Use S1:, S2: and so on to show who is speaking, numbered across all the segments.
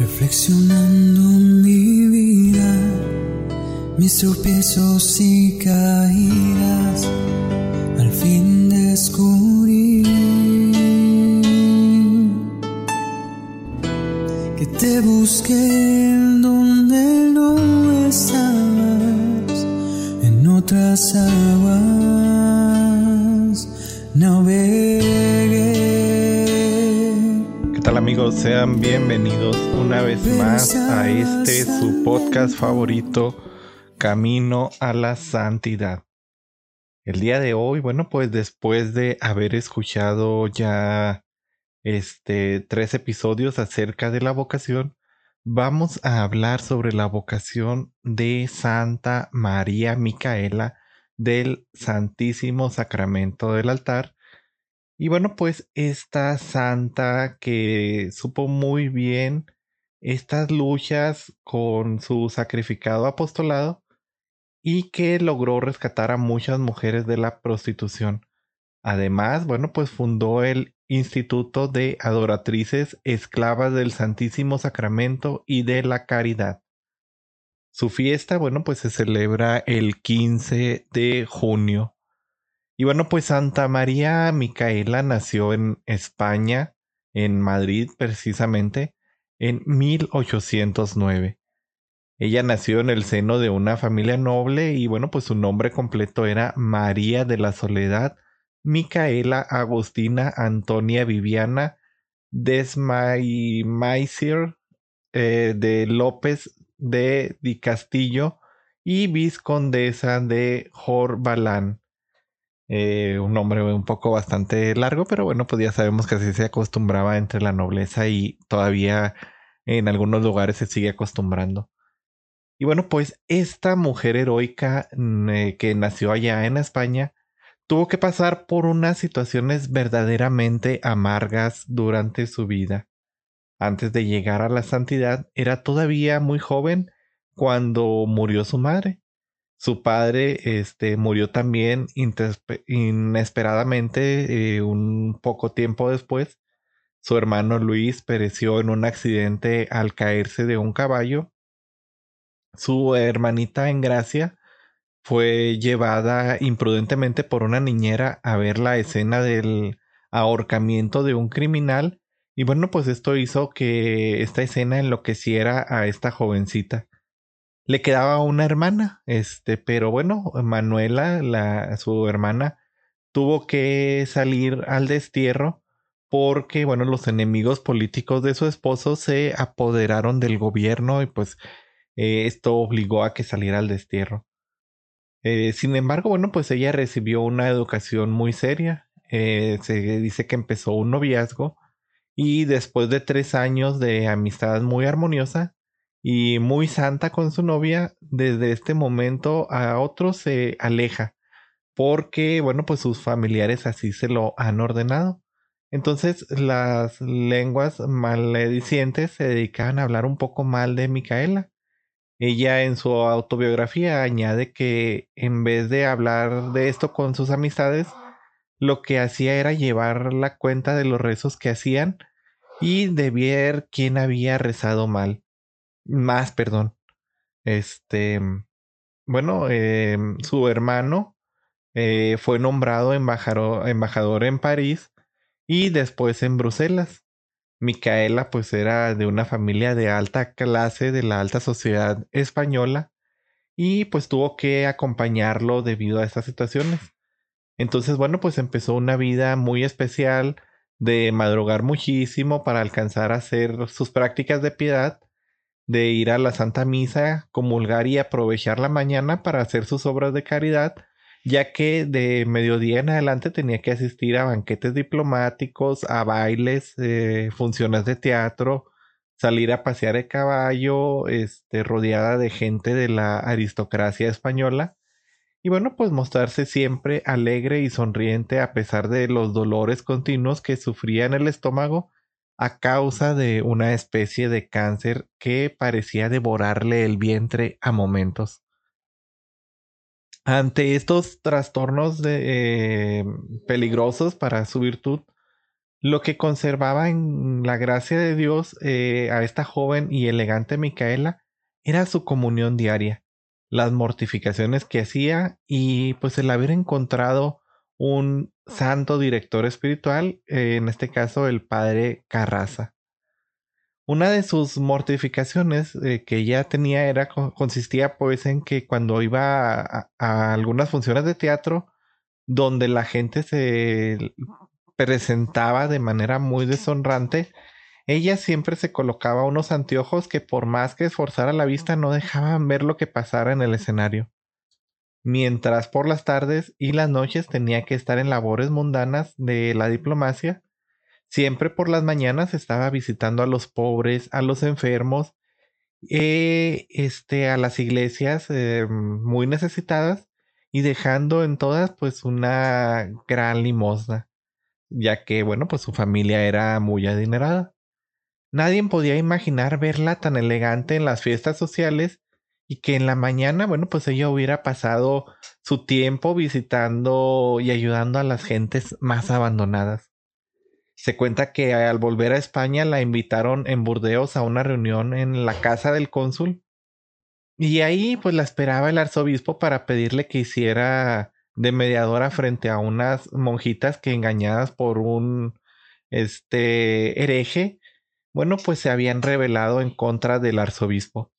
S1: Reflexionando mi vida, mis tropiezos y caídas, al fin descubrí que te busqué donde no estabas, en otras aguas navegué.
S2: ¿Qué tal amigos? Sean bienvenidos una vez más a este su podcast favorito, Camino a la Santidad. El día de hoy, bueno, pues después de haber escuchado ya este tres episodios acerca de la vocación, vamos a hablar sobre la vocación de Santa María Micaela del Santísimo Sacramento del altar y bueno, pues esta santa que supo muy bien estas luchas con su sacrificado apostolado y que logró rescatar a muchas mujeres de la prostitución. Además, bueno, pues fundó el Instituto de Adoratrices Esclavas del Santísimo Sacramento y de la Caridad. Su fiesta, bueno, pues se celebra el 15 de junio. Y bueno, pues Santa María Micaela nació en España, en Madrid precisamente, en 1809. Ella nació en el seno de una familia noble y bueno, pues su nombre completo era María de la Soledad Micaela Agustina Antonia Viviana Desmaisir eh, de López de Di Castillo y vizcondesa de Jorbalán. Eh, un nombre un poco bastante largo, pero bueno, pues ya sabemos que así se acostumbraba entre la nobleza y todavía en algunos lugares se sigue acostumbrando. Y bueno, pues esta mujer heroica eh, que nació allá en España tuvo que pasar por unas situaciones verdaderamente amargas durante su vida. Antes de llegar a la santidad, era todavía muy joven cuando murió su madre. Su padre este, murió también inesperadamente eh, un poco tiempo después. Su hermano Luis pereció en un accidente al caerse de un caballo. Su hermanita Engracia fue llevada imprudentemente por una niñera a ver la escena del ahorcamiento de un criminal y bueno pues esto hizo que esta escena enloqueciera a esta jovencita le quedaba una hermana, este, pero bueno, Manuela, la, su hermana, tuvo que salir al destierro porque, bueno, los enemigos políticos de su esposo se apoderaron del gobierno y pues eh, esto obligó a que saliera al destierro. Eh, sin embargo, bueno, pues ella recibió una educación muy seria. Eh, se dice que empezó un noviazgo y después de tres años de amistad muy armoniosa, y muy santa con su novia, desde este momento a otro se aleja porque, bueno, pues sus familiares así se lo han ordenado. Entonces las lenguas maledicientes se dedicaban a hablar un poco mal de Micaela. Ella en su autobiografía añade que en vez de hablar de esto con sus amistades, lo que hacía era llevar la cuenta de los rezos que hacían y de ver quién había rezado mal más, perdón. Este, bueno, eh, su hermano eh, fue nombrado embajador en París y después en Bruselas. Micaela pues era de una familia de alta clase de la alta sociedad española y pues tuvo que acompañarlo debido a estas situaciones. Entonces, bueno, pues empezó una vida muy especial de madrugar muchísimo para alcanzar a hacer sus prácticas de piedad de ir a la Santa Misa, comulgar y aprovechar la mañana para hacer sus obras de caridad, ya que de mediodía en adelante tenía que asistir a banquetes diplomáticos, a bailes, eh, funciones de teatro, salir a pasear el caballo, este, rodeada de gente de la aristocracia española. Y bueno, pues mostrarse siempre alegre y sonriente a pesar de los dolores continuos que sufría en el estómago a causa de una especie de cáncer que parecía devorarle el vientre a momentos. Ante estos trastornos de, eh, peligrosos para su virtud, Lo que conservaba en la gracia de Dios eh, a esta joven y elegante Micaela era su comunión diaria, las mortificaciones que hacía y pues el haber encontrado un santo director espiritual, eh, en este caso el padre Carraza. Una de sus mortificaciones eh, que ella tenía era consistía pues en que cuando iba a algunas funciones de teatro donde la gente se presentaba de manera muy deshonrante, ella siempre se colocaba unos anteojos que por más que esforzara la vista no dejaban ver lo que pasara en el escenario. Mientras por las tardes y las noches tenía que estar en labores mundanas de la diplomacia, siempre por las mañanas estaba visitando a los pobres, a los enfermos, eh, este, a las iglesias eh, muy necesitadas y dejando en todas pues una gran limosna ya que, bueno, pues su familia era muy adinerada. Nadie podía imaginar verla tan elegante en las fiestas sociales y que en la mañana, bueno, pues ella hubiera pasado su tiempo visitando y ayudando a las gentes más abandonadas. Se cuenta que al volver a España la invitaron en Burdeos a una reunión en la casa del cónsul y ahí pues la esperaba el arzobispo para pedirle que hiciera de mediadora frente a unas monjitas que engañadas por un este hereje, bueno, pues se habían rebelado en contra del arzobispo.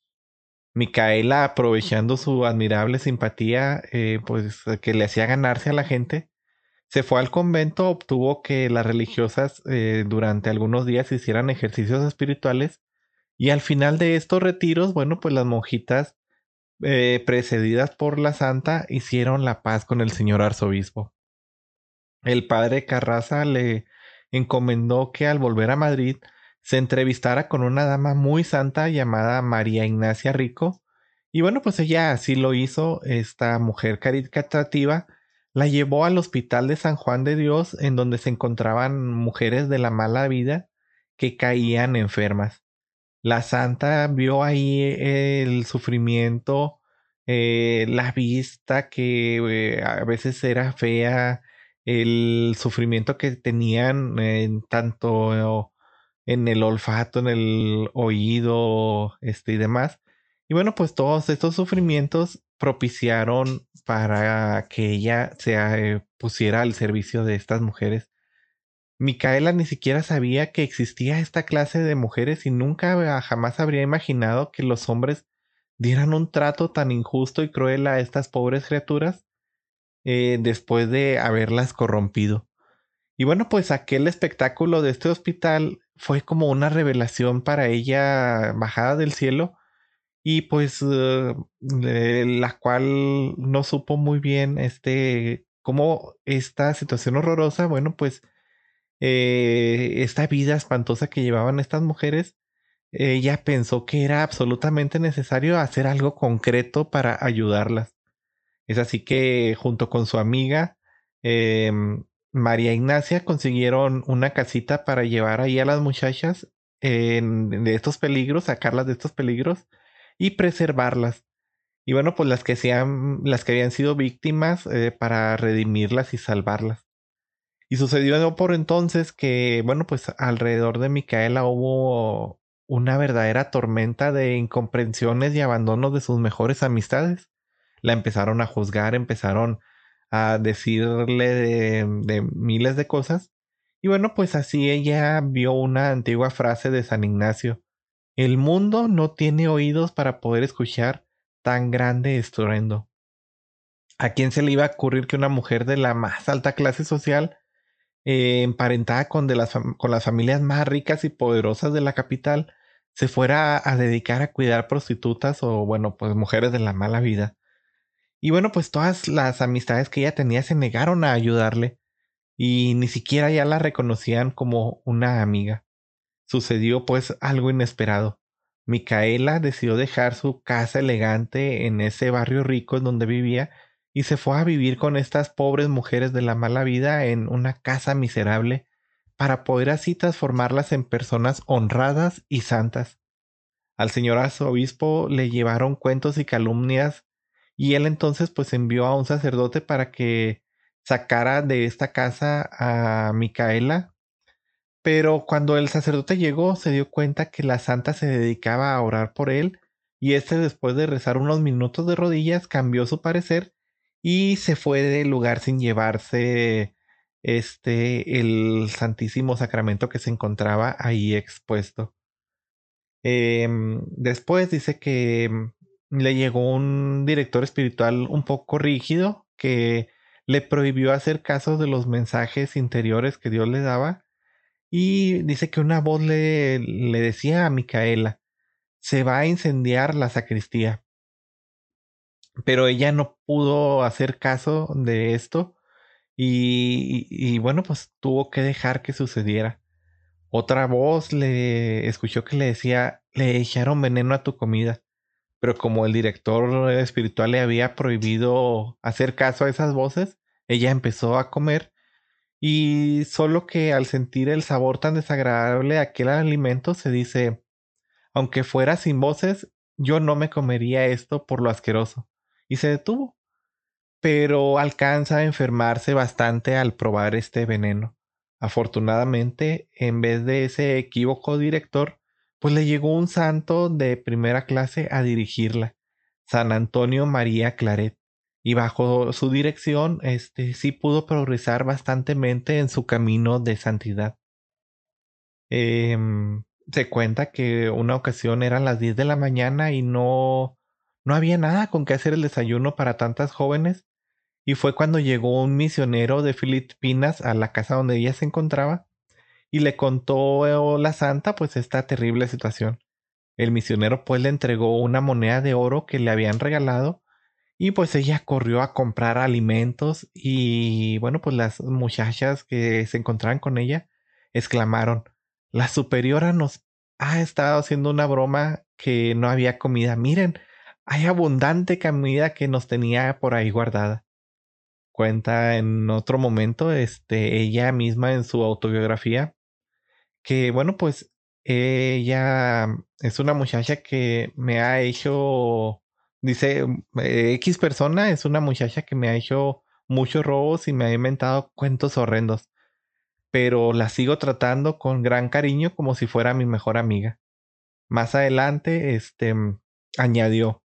S2: Micaela, aprovechando su admirable simpatía, eh, pues que le hacía ganarse a la gente, se fue al convento, obtuvo que las religiosas eh, durante algunos días hicieran ejercicios espirituales y al final de estos retiros, bueno, pues las monjitas eh, precedidas por la santa, hicieron la paz con el señor arzobispo. El padre Carraza le encomendó que al volver a Madrid se entrevistara con una dama muy santa llamada María Ignacia Rico. Y bueno, pues ella así lo hizo, esta mujer caritativa la llevó al hospital de San Juan de Dios, en donde se encontraban mujeres de la mala vida que caían enfermas. La santa vio ahí el sufrimiento, eh, la vista que eh, a veces era fea, el sufrimiento que tenían en tanto en el olfato, en el oído, este y demás. Y bueno, pues todos estos sufrimientos propiciaron para que ella se eh, pusiera al servicio de estas mujeres Micaela ni siquiera sabía que existía esta clase de mujeres y nunca jamás habría imaginado que los hombres dieran un trato tan injusto y cruel a estas pobres criaturas eh, después de haberlas corrompido. Y bueno, pues aquel espectáculo de este hospital fue como una revelación para ella bajada del cielo y pues eh, la cual no supo muy bien este cómo esta situación horrorosa, bueno, pues eh, esta vida espantosa que llevaban estas mujeres, ella pensó que era absolutamente necesario hacer algo concreto para ayudarlas. Es así que junto con su amiga em, María Ignacia consiguieron una casita para llevar ahí a las muchachas de estos peligros, sacarlas de estos peligros y preservarlas. Y bueno, pues las que, sean, las que habían sido víctimas eh, para redimirlas y salvarlas. Y sucedió por entonces que, bueno, pues alrededor de Micaela hubo una verdadera tormenta de incomprensiones y abandono de sus mejores amistades. La empezaron a juzgar, empezaron a decirle de, de miles de cosas. Y bueno, pues así ella vio una antigua frase de San Ignacio. El mundo no tiene oídos para poder escuchar tan grande estruendo. ¿A quién se le iba a ocurrir que una mujer de la más alta clase social eh, emparentada con, las, con las familias más ricas y poderosas de la capital, se fuera a, dedicar a cuidar prostitutas o, bueno, pues mujeres de la mala vida. Y bueno, pues todas las amistades que ella tenía se negaron a ayudarle y ni siquiera ya la reconocían como una amiga. Sucedió pues algo inesperado. Micaela decidió dejar su casa elegante en ese barrio rico en donde vivía y se fue a vivir con estas pobres mujeres de la mala vida en una casa miserable para poder así transformarlas en personas honradas y santas. Al señor arzobispo le llevaron cuentos y calumnias y él entonces pues envió a un sacerdote para que sacara de esta casa a Micaela Pero cuando el sacerdote llegó, se dio cuenta que la santa se dedicaba a orar por él, y este después de rezar unos minutos de rodillas cambió su parecer y se fue del lugar sin llevarse este el Santísimo Sacramento que se encontraba ahí expuesto. Em, después dice que em, le llegó un director espiritual un poco rígido que le prohibió hacer caso de los mensajes interiores que Dios le daba y dice que una voz le, le decía a Micaela, se va a incendiar la sacristía. Pero ella no pudo hacer caso de esto y, y, bueno, pues tuvo que dejar que sucediera. Otra voz le escuchó que le decía, le echaron veneno a tu comida. Pero como el director espiritual le había prohibido hacer caso a esas voces, ella empezó a comer y solo que al sentir el sabor tan desagradable de aquel alimento se dice, aunque fuera sin voces, yo no me comería esto por lo asqueroso. Y se detuvo pero alcanza a enfermarse bastante al probar este veneno. Afortunadamente, en vez de ese equívoco director, pues le llegó un santo de primera clase a dirigirla, San Antonio María Claret, y bajo su dirección, este sí pudo progresar bastantemente en su camino de santidad. Em, se cuenta que una ocasión eran las 10 de la mañana y no no había nada con que hacer el desayuno para tantas jóvenes y fue cuando llegó un misionero de Filipinas a la casa donde ella se encontraba y le contó la santa pues esta terrible situación. El misionero pues le entregó una moneda de oro que le habían regalado y pues ella corrió a comprar alimentos y bueno pues las muchachas que se encontraban con ella exclamaron la superiora nos ha estado haciendo una broma que no había comida. Miren, hay abundante comida que nos tenía por ahí guardada cuenta en otro momento, este, ella misma en su autobiografía, que bueno, pues ella es una muchacha que me ha hecho, dice, eh, X persona es una muchacha que me ha hecho muchos robos y me ha inventado cuentos horrendos, pero la sigo tratando con gran cariño como si fuera mi mejor amiga. Más adelante, este, añadió,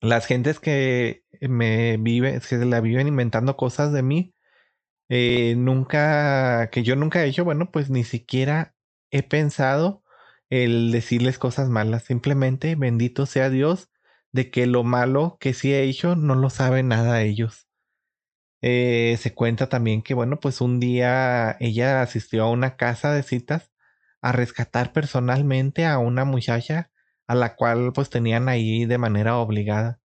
S2: las gentes que me viven, que la viven inventando cosas de mí, eh, nunca, que yo nunca he hecho, bueno, pues ni siquiera he pensado el decirles cosas malas. Simplemente, bendito sea Dios, de que lo malo que sí he hecho no lo saben nada ellos. Eh, se cuenta también que, bueno, pues un día ella asistió a una casa de citas a rescatar personalmente a una muchacha a la cual pues tenían ahí de manera obligada.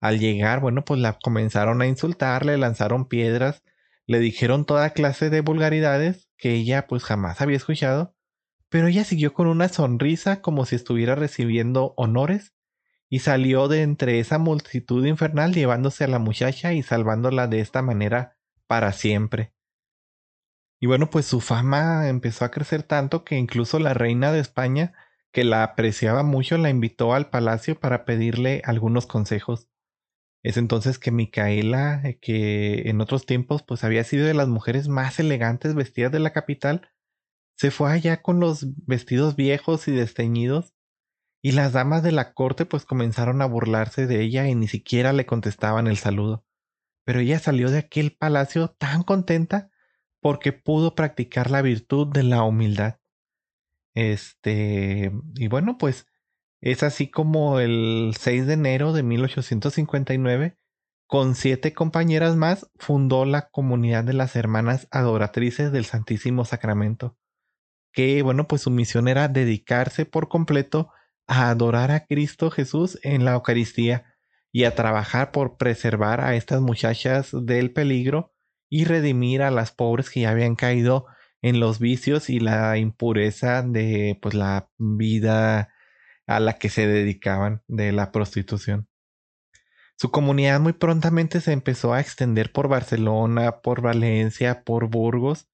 S2: Al llegar, bueno, pues la comenzaron a insultar, le lanzaron piedras, le dijeron toda clase de vulgaridades que ella pues jamás había escuchado, pero ella siguió con una sonrisa como si estuviera recibiendo honores y salió de entre esa multitud infernal llevándose a la muchacha y salvándola de esta manera para siempre. Y bueno, pues su fama empezó a crecer tanto que incluso la reina de España que la apreciaba mucho, la invitó al palacio para pedirle algunos consejos. Es entonces que Micaela, eh, que en otros tiempos pues había sido de las mujeres más elegantes vestidas de la capital, se fue allá con los vestidos viejos y desteñidos, y las damas de la corte pues comenzaron a burlarse de ella y ni siquiera le contestaban el saludo. Pero ella salió de aquel palacio tan contenta porque pudo practicar la virtud de la humildad. Este, y bueno, pues es así como el 6 de enero de 1859, con siete compañeras más, fundó la comunidad de las hermanas adoratrices del Santísimo Sacramento, que bueno, pues su misión era dedicarse por completo a adorar a Cristo Jesús en la Eucaristía y a trabajar por preservar a estas muchachas del peligro y redimir a las pobres que ya habían caído en los vicios y la impureza de pues la vida a la que se dedicaban de la prostitución. Su comunidad muy prontamente se empezó a extender por Barcelona, por Valencia, por Burgos,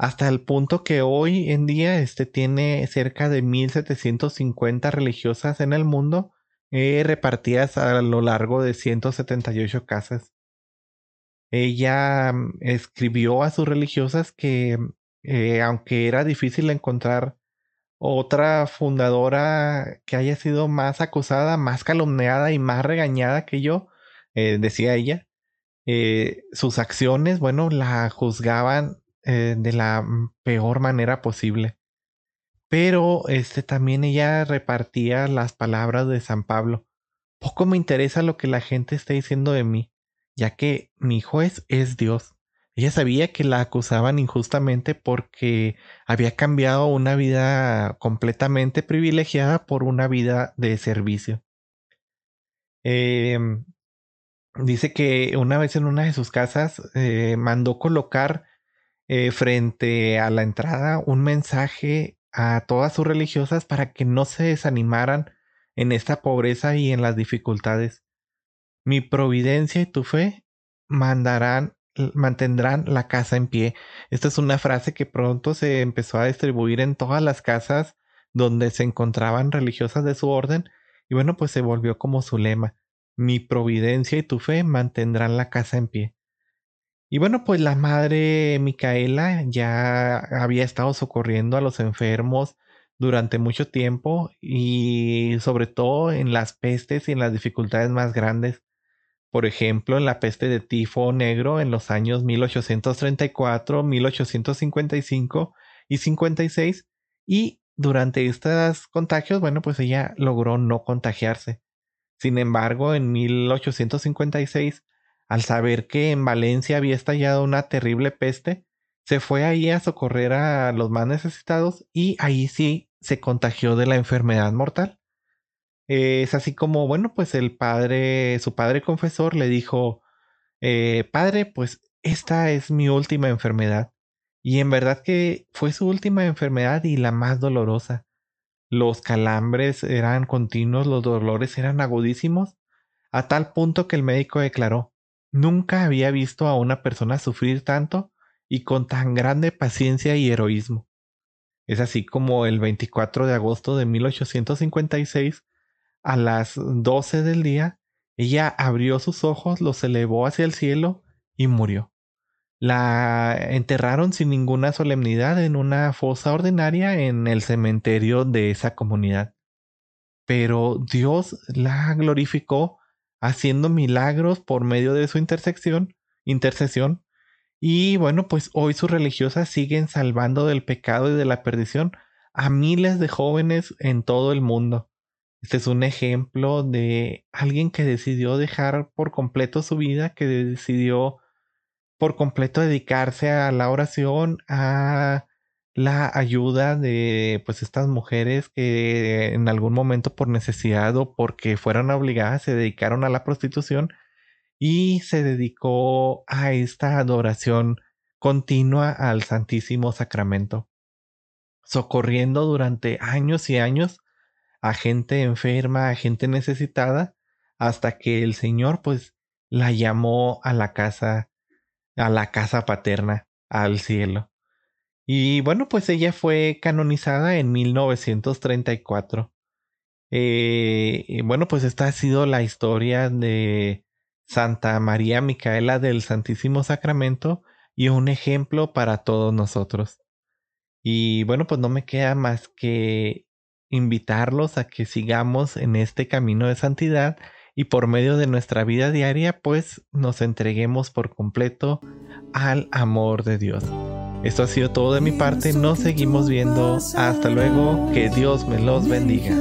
S2: hasta el punto que hoy en día este tiene cerca de 1750 religiosas en el mundo, eh, repartidas a lo largo de 178 casas. Ella mm, escribió a sus religiosas que eh, aunque era difícil encontrar otra fundadora que haya sido más acusada, más calumniada y más regañada que yo, eh, decía ella, sus acciones, bueno, la juzgaban de la peor manera posible. Pero este también ella repartía las palabras de San Pablo. Poco me interesa lo que la gente está diciendo de mí, ya que mi juez es Dios. Ella sabía que la acusaban injustamente porque había cambiado una vida completamente privilegiada por una vida de servicio. Em, dice que una vez en una de sus casas eh, mandó colocar eh, frente a la entrada un mensaje a todas sus religiosas para que no se desanimaran en esta pobreza y en las dificultades. Mi providencia y tu fe mandarán mantendrán la casa en pie. Esta es una frase que pronto se empezó a distribuir en todas las casas donde se encontraban religiosas de su orden y bueno, pues se volvió como su lema. Mi providencia y tu fe mantendrán la casa en pie. Y bueno, pues la madre Micaela ya había estado socorriendo a los enfermos durante mucho tiempo y sobre todo en las pestes y en las dificultades más grandes por ejemplo, en la peste de tifo negro en los años 1834, 1855 y 56, y durante estos contagios, bueno, pues ella logró no contagiarse. Sin embargo, en 1856, al saber que en Valencia había estallado una terrible peste, se fue ahí a socorrer a los más necesitados y ahí sí se contagió de la enfermedad mortal es así como, bueno, pues el padre, su padre confesor le dijo, eh, padre, pues esta es mi última enfermedad. Y en verdad que fue su última enfermedad y la más dolorosa. Los calambres eran continuos, los dolores eran agudísimos, a tal punto que el médico declaró, nunca había visto a una persona sufrir tanto y con tan grande paciencia y heroísmo. Es así como el 24 de agosto de 1856 a las doce del día, ella abrió sus ojos, los elevó hacia el cielo y murió. La enterraron sin ninguna solemnidad en una fosa ordinaria en el cementerio de esa comunidad. Pero Dios la glorificó haciendo milagros por medio de su intersección, intercesión. Y bueno, pues hoy sus religiosas siguen salvando del pecado y de la perdición a miles de jóvenes en todo el mundo. Este es un ejemplo de alguien que decidió dejar por completo su vida, que decidió por completo dedicarse a la oración, a la ayuda de pues estas mujeres que en algún momento por necesidad o porque fueron obligadas se dedicaron a la prostitución y se dedicó a esta adoración continua al Santísimo Sacramento, socorriendo durante años y años a gente enferma, a gente necesitada, hasta que el Señor pues la llamó a la casa, a la casa paterna, al cielo. Y bueno, pues ella fue canonizada en 1934. Eh, bueno, pues esta ha sido la historia de Santa María Micaela del Santísimo Sacramento y un ejemplo para todos nosotros. Y bueno, pues no me queda más que invitarlos a que sigamos en este camino de santidad y por medio de nuestra vida diaria pues nos entreguemos por completo al amor de Dios. Esto ha sido todo de mi parte, nos seguimos viendo, hasta luego, que Dios me los bendiga.